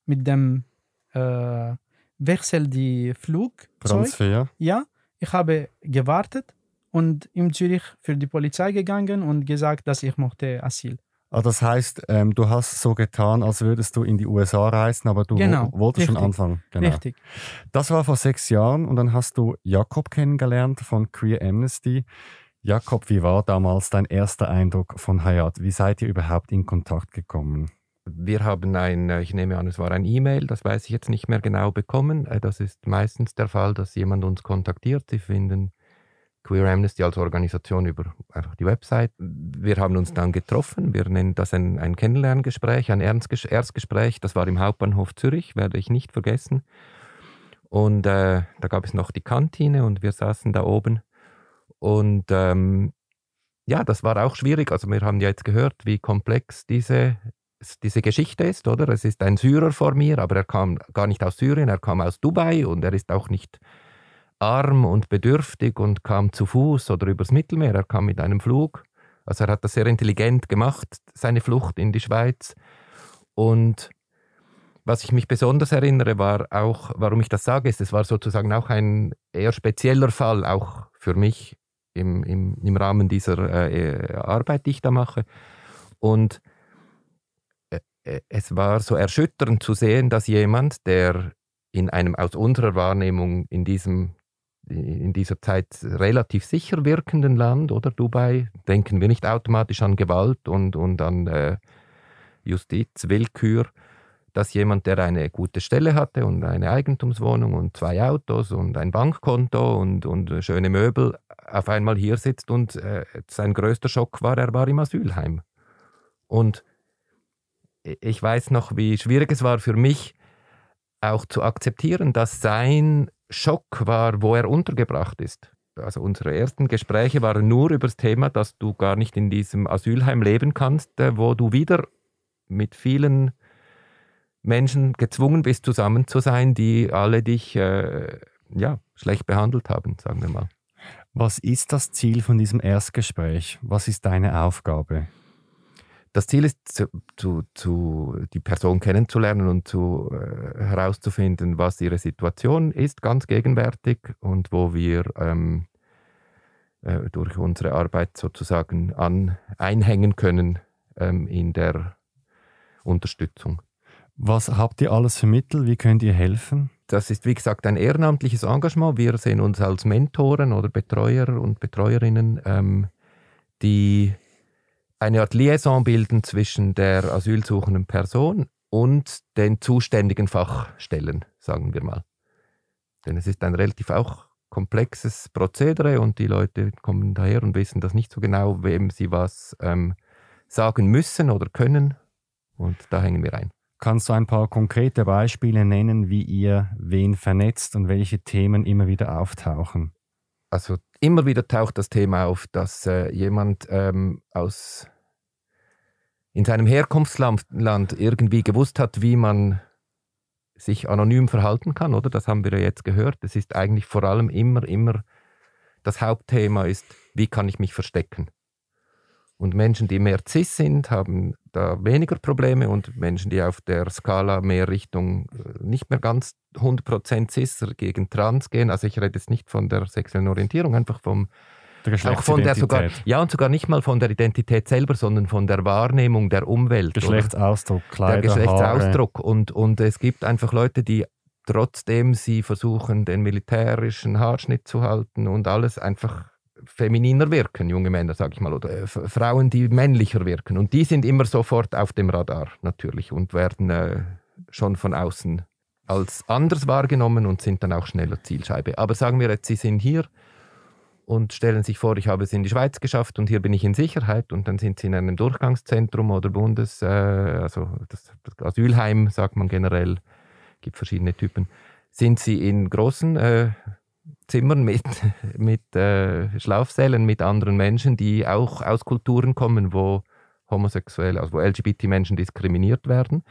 mit dem äh, Wechsel die Flugzeug. Transfer? Ja, ich habe gewartet und in Zürich für die Polizei gegangen und gesagt, dass ich möchte Asyl. Ah, das heißt, ähm, du hast so getan, als würdest du in die USA reisen, aber du Genau, wo- wolltest schon richtig. anfangen. Genau. Richtig. Das war vor sechs Jahren und dann hast du Jakob kennengelernt von Queer Amnesty. Jakob, wie war damals dein erster Eindruck von Hayat? Wie seid ihr überhaupt in Kontakt gekommen? Wir haben ein, äh, ich nehme an, es war ein E-Mail, das weiß ich jetzt nicht mehr genau bekommen. Äh, Das ist meistens der Fall, dass jemand uns kontaktiert. Sie finden Queer Amnesty als Organisation über einfach die Website. Wir haben uns dann getroffen. Wir nennen das ein, ein Kennenlerngespräch, ein Ernstges- Erstgespräch. Das war im Hauptbahnhof Zürich, werde ich nicht vergessen. Und äh, da gab es noch die Kantine und wir saßen da oben. Und ähm, ja, das war auch schwierig. Also wir haben ja jetzt gehört, wie komplex diese es- diese Geschichte ist, oder? Es ist ein Syrer vor mir, aber er kam gar nicht aus Syrien, er kam aus Dubai und er ist auch nicht arm und bedürftig und kam zu Fuß oder übers Mittelmeer, er kam mit einem Flug. Also er hat das sehr intelligent gemacht, seine Flucht in die Schweiz. Und was ich mich besonders erinnere, war auch, warum ich das sage, ist, es war sozusagen auch ein eher spezieller Fall, auch für mich im, im, im Rahmen dieser äh, Arbeit, die ich da mache. Und äh, es war so erschütternd zu sehen, dass jemand, der in einem aus unserer Wahrnehmung in diesem in dieser Zeit relativ sicher wirkenden Land oder Dubai, denken wir nicht automatisch an Gewalt und, und an äh, Justiz, Willkür, dass jemand, der eine gute Stelle hatte und eine Eigentumswohnung und zwei Autos und ein Bankkonto und, und schöne Möbel, auf einmal hier sitzt und äh, sein größter Schock war, er war im Asylheim. Und ich weiß noch, wie schwierig es war für mich, auch zu akzeptieren, dass sein Schock war, wo er untergebracht ist. Also unsere ersten Gespräche waren nur über das Thema, dass du gar nicht in diesem Asylheim leben kannst, äh, wo du wieder mit vielen Menschen gezwungen bist, zusammen zu sein, die alle dich äh, ja, schlecht behandelt haben, sagen wir mal. Was ist das Ziel von diesem Erstgespräch? Was ist deine Aufgabe? Das Ziel ist, zu, zu, zu die Person kennenzulernen und zu, äh, herauszufinden, was ihre Situation ist, ganz gegenwärtig und wo wir ähm, äh, durch unsere Arbeit sozusagen an, einhängen können ähm, in der Unterstützung. Was habt ihr alles für Mittel? Wie könnt ihr helfen? Das ist, wie gesagt, ein ehrenamtliches Engagement. Wir sehen uns als Mentoren oder Betreuer und Betreuerinnen, ähm, die eine Art Liaison bilden zwischen der asylsuchenden Person und den zuständigen Fachstellen, sagen wir mal. Denn es ist ein relativ auch komplexes Prozedere und die Leute kommen daher und wissen das nicht so genau, wem sie was ähm, sagen müssen oder können. Und da hängen wir ein. Kannst du ein paar konkrete Beispiele nennen, wie ihr wen vernetzt und welche Themen immer wieder auftauchen? Also immer wieder taucht das Thema auf, dass äh, jemand ähm, aus in seinem Herkunftsland irgendwie gewusst hat, wie man sich anonym verhalten kann, oder? Das haben wir ja jetzt gehört. Es ist eigentlich vor allem immer, immer das Hauptthema ist, wie kann ich mich verstecken? Und Menschen, die mehr cis sind, haben da weniger Probleme und Menschen, die auf der Skala mehr Richtung äh, nicht mehr ganz 100% cis gegen trans gehen, also ich rede jetzt nicht von der sexuellen Orientierung, einfach vom auch von der sogar, ja, und sogar nicht mal von der Identität selber, sondern von der Wahrnehmung der Umwelt. Geschlechtsausdruck, Kleider, Der Geschlechtsausdruck. Und, und es gibt einfach Leute, die trotzdem sie versuchen, den militärischen Haarschnitt zu halten und alles einfach femininer wirken, junge Männer, sage ich mal, oder äh, Frauen, die männlicher wirken. Und die sind immer sofort auf dem Radar natürlich und werden äh, schon von außen als anders wahrgenommen und sind dann auch schneller Zielscheibe. Aber sagen wir jetzt, sie sind hier und stellen sich vor, ich habe es in die Schweiz geschafft und hier bin ich in Sicherheit und dann sind sie in einem Durchgangszentrum oder Bundes, äh, also das, das, Asylheim, sagt man generell, gibt verschiedene Typen, sind sie in großen äh, Zimmern mit, [LAUGHS] mit äh, Schlafsälen mit anderen Menschen, die auch aus Kulturen kommen, wo Homosexuelle, also wo LGBT-Menschen diskriminiert werden.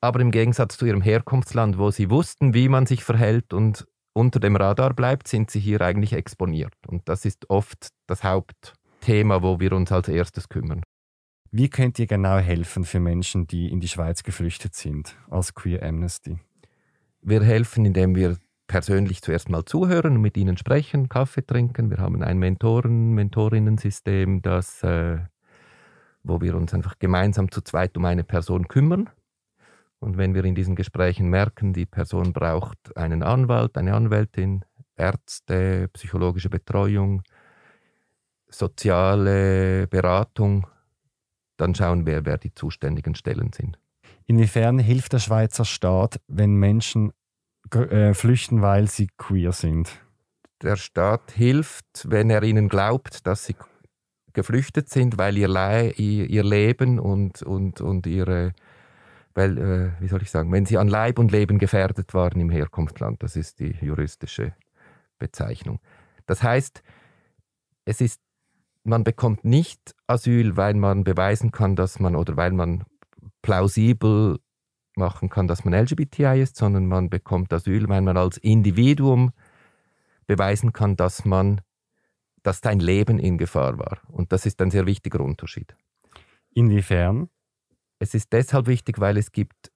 Aber im Gegensatz zu ihrem Herkunftsland, wo sie wussten, wie man sich verhält und unter dem Radar bleibt, sind sie hier eigentlich exponiert. Und das ist oft das Hauptthema, wo wir uns als erstes kümmern. Wie könnt ihr genau helfen für Menschen, die in die Schweiz geflüchtet sind, als Queer Amnesty? Wir helfen, indem wir persönlich zuerst mal zuhören und mit ihnen sprechen, Kaffee trinken. Wir haben ein Mentoren-, Mentorinnen-System, das, äh, wo wir uns einfach gemeinsam zu zweit um eine Person kümmern. Und wenn wir in diesen Gesprächen merken, die Person braucht einen Anwalt, eine Anwältin, Ärzte, psychologische Betreuung, soziale Beratung, dann schauen wir, wer die zuständigen Stellen sind. Inwiefern hilft der Schweizer Staat, wenn Menschen äh, flüchten, weil sie queer sind? Der Staat hilft, wenn er ihnen glaubt, dass sie geflüchtet sind, weil ihr, Le ihr Leben und, und, und ihre weil, äh, wie soll ich sagen, wenn sie an Leib und Leben gefährdet waren im Herkunftsland, das ist die juristische Bezeichnung. Das heißt, es ist, man bekommt nicht Asyl, weil man beweisen kann, dass man oder weil man plausibel machen kann, dass man LGBTI ist, sondern man bekommt Asyl, weil man als Individuum beweisen kann, dass man, dass dein Leben in Gefahr war. Und das ist ein sehr wichtiger Unterschied. Inwiefern? Es ist deshalb wichtig, weil es gibt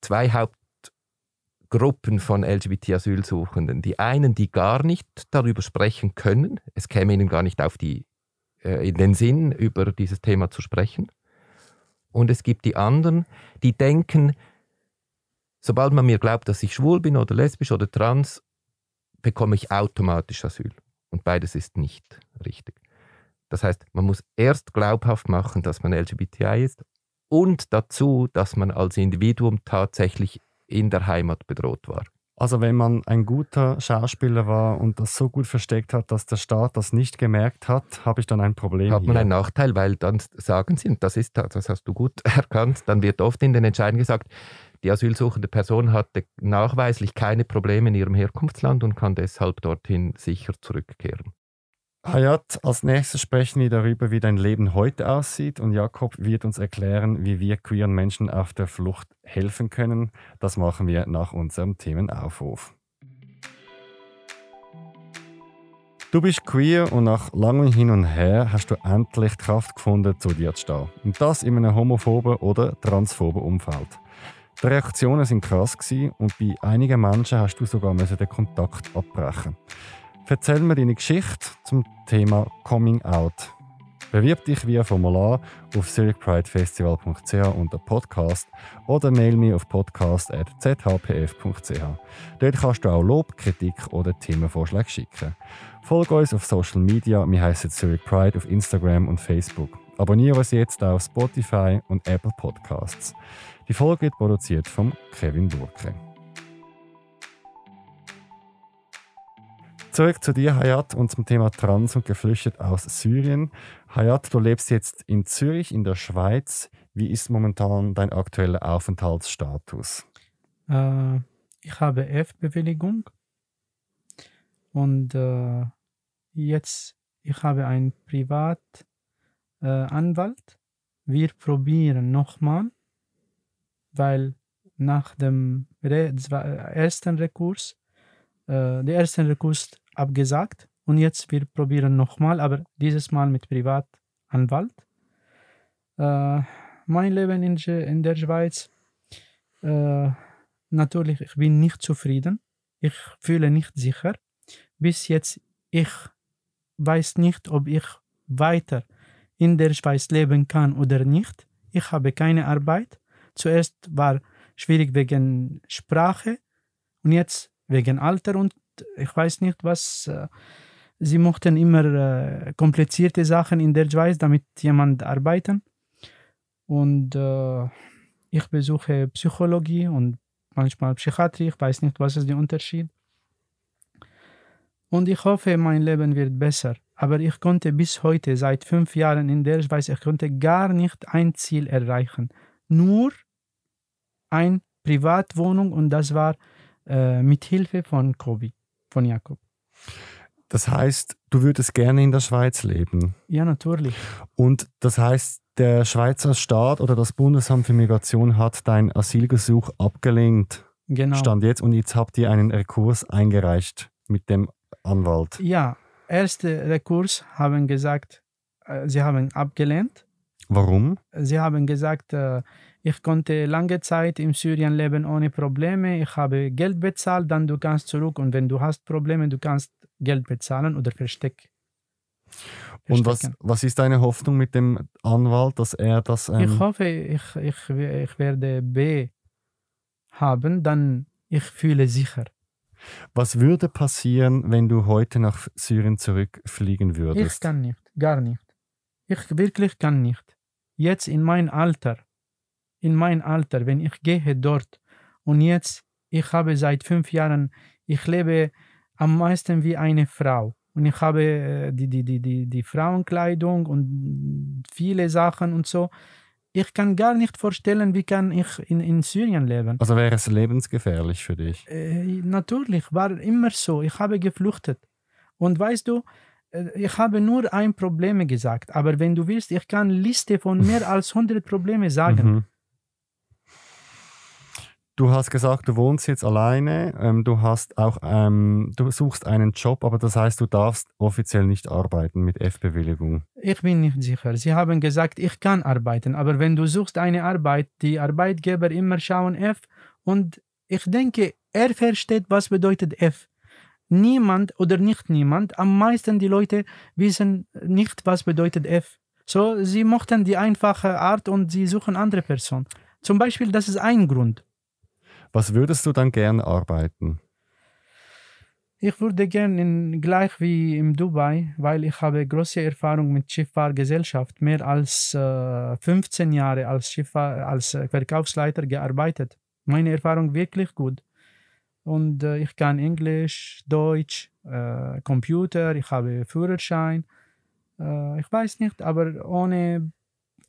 zwei Hauptgruppen von LGBT-Asylsuchenden. Die einen, die gar nicht darüber sprechen können. Es käme ihnen gar nicht auf die, äh, in den Sinn, über dieses Thema zu sprechen. Und es gibt die anderen, die denken, sobald man mir glaubt, dass ich schwul bin oder lesbisch oder trans, bekomme ich automatisch Asyl. Und beides ist nicht richtig. Das heißt, man muss erst glaubhaft machen, dass man LGBTI ist und dazu, dass man als Individuum tatsächlich in der Heimat bedroht war. Also wenn man ein guter Schauspieler war und das so gut versteckt hat, dass der Staat das nicht gemerkt hat, habe ich dann ein Problem. Hat man hier. einen Nachteil, weil dann sagen sie, und das ist das hast du gut [LAUGHS] erkannt, dann wird oft in den Entscheidungen gesagt, die asylsuchende Person hatte nachweislich keine Probleme in ihrem Herkunftsland und kann deshalb dorthin sicher zurückkehren. Hayat, als nächstes sprechen wir darüber, wie dein Leben heute aussieht und Jakob wird uns erklären, wie wir queeren Menschen auf der Flucht helfen können. Das machen wir nach unserem Themenaufruf. Du bist queer und nach langem Hin und Her hast du endlich Kraft gefunden, zu dir zu stehen. Und das in einem homophoben oder transphoben Umfeld. Die Reaktionen sind krass und bei einigen Menschen hast du sogar den Kontakt abbrechen müssen. Erzähl mir deine Geschichte zum Thema Coming Out. Bewirb dich via Formular auf zurichpridefestival.ch unter Podcast oder mail mir auf podcast.zhpf.ch. Dort kannst du auch Lob, Kritik oder Themenvorschläge schicken. Folge uns auf Social Media, wir heißen Zurich Pride auf Instagram und Facebook. Abonniere uns jetzt auf Spotify und Apple Podcasts. Die Folge wird produziert von Kevin Burke. Zurück zu dir, Hayat, und zum Thema Trans und geflüchtet aus Syrien. Hayat, du lebst jetzt in Zürich in der Schweiz. Wie ist momentan dein aktueller Aufenthaltsstatus? Äh, ich habe F-Bewilligung und äh, jetzt ich habe einen Privatanwalt. Äh, Wir probieren nochmal, weil nach dem Re ersten Rekurs, äh, der erste Rekurs abgesagt und jetzt wir probieren nochmal, aber dieses Mal mit Privatanwalt. Äh, mein Leben in, in der Schweiz, äh, natürlich, ich bin nicht zufrieden. Ich fühle nicht sicher. Bis jetzt, ich weiß nicht, ob ich weiter in der Schweiz leben kann oder nicht. Ich habe keine Arbeit. Zuerst war schwierig wegen Sprache und jetzt wegen Alter und ich weiß nicht was. Äh, sie mochten immer äh, komplizierte Sachen in der Schweiz, damit jemand arbeiten. Und äh, ich besuche Psychologie und manchmal Psychiatrie. Ich weiß nicht, was ist der Unterschied. Und ich hoffe, mein Leben wird besser. Aber ich konnte bis heute, seit fünf Jahren in der Schweiz, ich konnte gar nicht ein Ziel erreichen. Nur eine Privatwohnung und das war äh, mit Hilfe von Kobi, von Jakob. Das heißt, du würdest gerne in der Schweiz leben. Ja, natürlich. Und das heißt, der Schweizer Staat oder das Bundesamt für Migration hat dein Asylgesuch abgelehnt. Genau. Stand jetzt und jetzt habt ihr einen Rekurs eingereicht mit dem Anwalt. Ja, erste Rekurs haben gesagt, äh, sie haben abgelehnt. Warum? Sie haben gesagt, äh, ich konnte lange Zeit in Syrien leben ohne Probleme. Ich habe Geld bezahlt, dann du kannst zurück und wenn du hast Probleme, du kannst Geld bezahlen oder verstecken. Und was, was ist deine Hoffnung mit dem Anwalt, dass er das. Ähm ich hoffe, ich, ich, ich werde B haben, dann ich fühle sicher. Was würde passieren, wenn du heute nach Syrien zurückfliegen würdest? Ich kann nicht, gar nicht. Ich wirklich kann nicht. Jetzt in mein Alter, in mein Alter, wenn ich gehe dort und jetzt, ich habe seit fünf Jahren, ich lebe am meisten wie eine Frau. Und ich habe äh, die, die, die, die, die Frauenkleidung und viele Sachen und so. Ich kann gar nicht vorstellen, wie kann ich in, in Syrien leben. Also wäre es lebensgefährlich für dich? Äh, natürlich, war immer so. Ich habe geflüchtet. Und weißt du, äh, ich habe nur ein Problem gesagt. Aber wenn du willst, ich kann Liste von mehr als 100 Probleme sagen. Mhm. Du hast gesagt, du wohnst jetzt alleine, ähm, du hast auch, ähm, du suchst einen Job, aber das heißt, du darfst offiziell nicht arbeiten mit F-Bewilligung. Ich bin nicht sicher. Sie haben gesagt, ich kann arbeiten, aber wenn du suchst eine Arbeit, die Arbeitgeber immer schauen F und ich denke, er versteht, was bedeutet F. Niemand oder nicht niemand, am meisten die Leute wissen nicht, was bedeutet F. So, sie mochten die einfache Art und sie suchen andere Personen. Zum Beispiel, das ist ein Grund. Was würdest du dann gern arbeiten? Ich würde gerne gleich wie in Dubai, weil ich habe große Erfahrung mit Schifffahrgesellschaft, mehr als äh, 15 Jahre als, Schifffahr als Verkaufsleiter gearbeitet. Meine Erfahrung wirklich gut. Und äh, ich kann Englisch, Deutsch, äh, Computer, ich habe Führerschein. Äh, ich weiß nicht, aber ohne,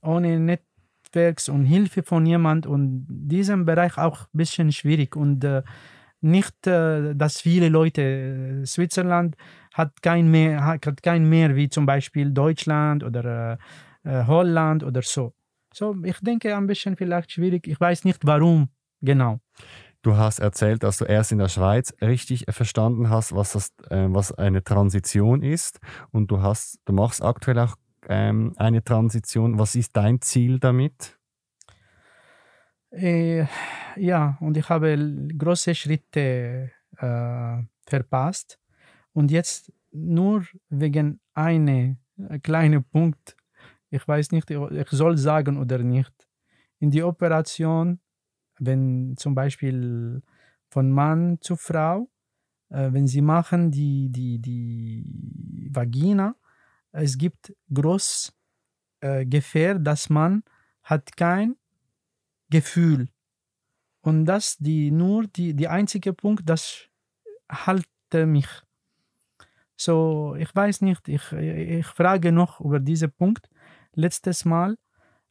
ohne nicht Netzwerks und Hilfe von jemand und diesem Bereich auch ein bisschen schwierig und äh, nicht, äh, dass viele Leute, äh, Switzerland hat kein mehr, hat kein mehr wie zum Beispiel Deutschland oder äh, äh, Holland oder so. So, ich denke ein bisschen vielleicht schwierig. Ich weiß nicht warum genau. Du hast erzählt, dass du erst in der Schweiz richtig verstanden hast, was, das, äh, was eine Transition ist. Und du, hast, du machst aktuell auch ähm, eine Transition. Was ist dein Ziel damit? Äh, ja, und ich habe große Schritte äh, verpasst. Und jetzt nur wegen einem kleinen Punkt Ich weiß nicht, ich soll sagen oder nicht. In die Operation, wenn zum Beispiel von Mann zu Frau, äh, wenn sie machen die, die, die Vagina, es gibt groß äh, Gefahr, dass man hat kein Gefühl. Und das die nur die, die einzige Punkt, das halte mich. So, ich weiß nicht, ich, ich frage noch über diesen Punkt. Letztes Mal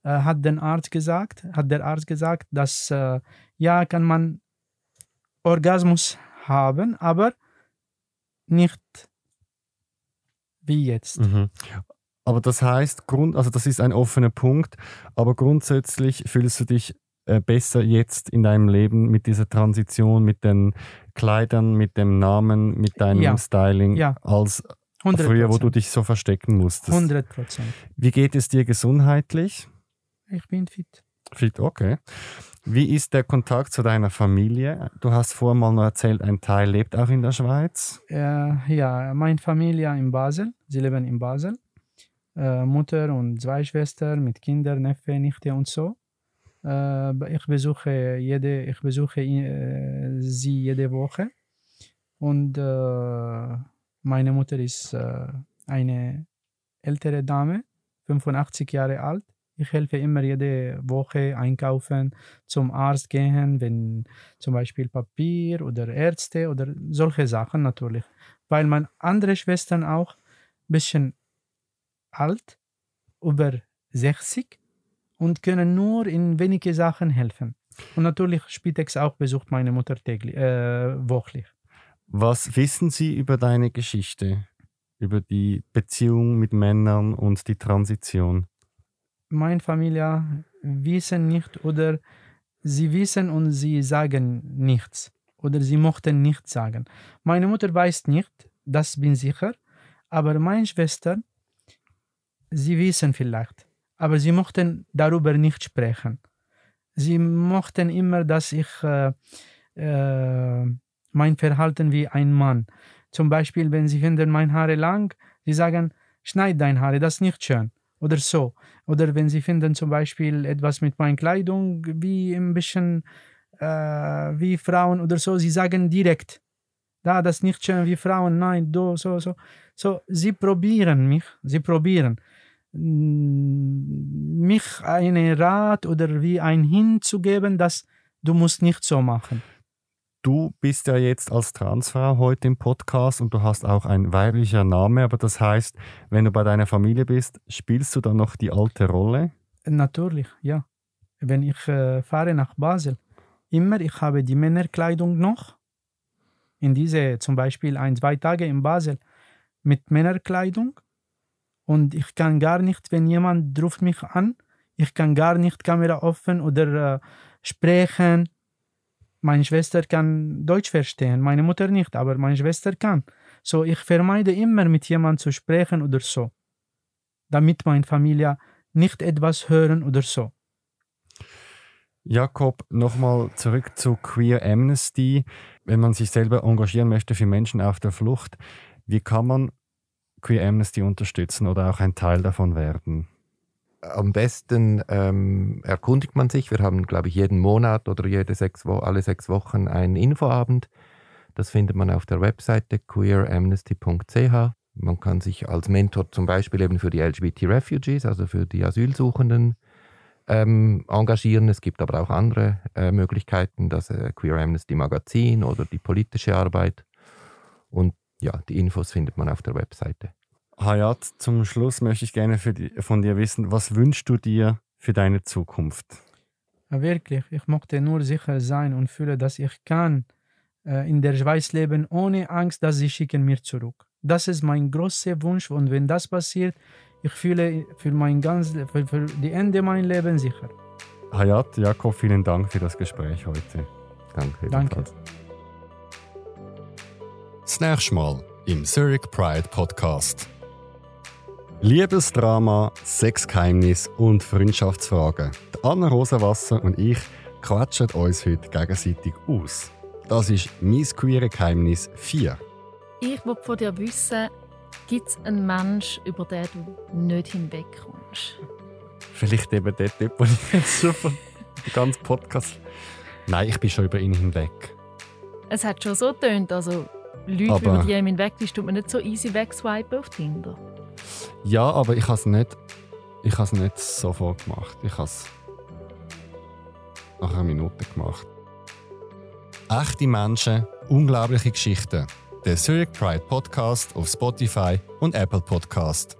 äh, hat der Arzt gesagt, hat der Arzt gesagt, dass äh, ja kann man Orgasmus haben, aber nicht wie jetzt. Mhm. Aber das heißt, Grund, also das ist ein offener Punkt, aber grundsätzlich fühlst du dich äh, besser jetzt in deinem Leben mit dieser Transition, mit den Kleidern, mit dem Namen, mit deinem Ja. Styling, Ja. als 100%. früher, wo du dich so verstecken musstest. 100 Prozent. Wie geht es dir gesundheitlich? Ich bin fit. Fit, okay. Wie ist der Kontakt zu deiner Familie? Du hast vorher mal noch erzählt, ein Teil lebt auch in der Schweiz. Äh, ja, meine Familie in Basel. Sie leben in Basel. Äh, Mutter und zwei Schwestern mit Kindern, Neffe, Nichte und so. Äh, ich besuche jede, ich besuche äh, sie jede Woche. Und äh, meine Mutter ist äh, eine ältere Dame, 85 Jahre alt. Ich helfe immer jede Woche einkaufen, zum Arzt gehen, wenn zum Beispiel Papier oder Ärzte oder solche Sachen natürlich. Weil meine andere Schwestern auch ein bisschen alt, über 60 und können nur in wenige Sachen helfen. Und natürlich Spitex auch besucht meine Mutter täglich, äh, wochlich. Was wissen Sie über deine Geschichte? Über die Beziehung mit Männern und die Transition? Meine Familie wissen nicht oder sie wissen und sie sagen nichts oder sie mochten nichts sagen. Meine Mutter weiß nicht, das bin sicher, aber meine Schwestern, sie wissen vielleicht, aber sie mochten darüber nicht sprechen. Sie mochten immer, dass ich äh, äh, mein Verhalten wie ein Mann. Zum Beispiel, wenn sie finden mein Haare lang, sie sagen, schneid dein Haare, das ist nicht schön. Oder so. Oder wenn sie finden zum Beispiel etwas mit meiner Kleidung, wie ein bisschen äh, wie Frauen oder so, sie sagen direkt, da, das ist nicht schön wie Frauen, nein, do, so, so. So, sie probieren mich, sie probieren mm, mich einen Rat oder wie ein hinzugeben, dass du musst nicht so machen. Du bist ja jetzt als Transfrau heute im Podcast und du hast auch ein weiblicher Name, aber das heißt, wenn du bei deiner Familie bist, spielst du dann noch die alte Rolle? Natürlich, ja. Wenn ich äh, fahre nach Basel, immer ich habe die Männerkleidung noch. In diese zum Beispiel ein, zwei Tage in Basel mit Männerkleidung. Und ich kann gar nicht, wenn jemand ruft mich an, ich kann gar nicht Kamera offen oder äh, sprechen. Meine Schwester kann Deutsch verstehen, meine Mutter nicht, aber meine Schwester kann. So, ich vermeide immer mit jemandem zu sprechen oder so, damit meine Familie nicht etwas hören oder so. Jakob, nochmal zurück zu Queer Amnesty. Wenn man sich selber engagieren möchte für Menschen auf der Flucht, wie kann man Queer Amnesty unterstützen oder auch ein Teil davon werden? Am besten ähm, erkundigt man sich. Wir haben, glaube ich, jeden Monat oder jede sechs Wo alle sechs Wochen einen Infoabend. Das findet man auf der Webseite queeramnesty.ch. Man kann sich als Mentor zum Beispiel eben für die LGBT-Refugees, also für die Asylsuchenden, ähm, engagieren. Es gibt aber auch andere äh, Möglichkeiten, das äh, Queer Amnesty Magazin oder die politische Arbeit. Und ja, die Infos findet man auf der Webseite. Hayat, zum Schluss möchte ich gerne die, von dir wissen, was wünschst du dir für deine Zukunft? Ja, wirklich, ich möchte nur sicher sein und fühle, dass ich kann äh, in der Schweiz leben, ohne Angst, dass sie schicken mir zurück. Das ist mein großer Wunsch und wenn das passiert, ich fühle für mein ganz, für, für die Ende mein Leben sicher. Hayat, Jakob, vielen Dank für das Gespräch heute. Danke. Danke. ebenfalls. Das nächste Mal im Zurich Pride Podcast. Liebesdrama, Sexgeheimnis und Freundschaftsfragen. Die Anna Rosenwasser und ich quatschen uns heute gegenseitig aus. Das ist «Mein queere Geheimnis 4». Ich will von dir wissen, Gibt es einen Mensch, über den du nicht hinwegkommst? Vielleicht eben der Typ, den ich jetzt schon von dem ganzen Podcast. Nein, ich bin schon über ihn hinweg. Es hat schon so getönt, also Leute, Aber- über die einem hinweg ist, tut man nicht so easy wegswipen auf Tinder. Ja, aber ich habe es nicht, ich habe es nicht sofort gemacht. Ich habe es nach einer Minute gemacht. Echte Menschen, unglaubliche Geschichten. Der Zurich Pride Podcast auf Spotify und Apple Podcast.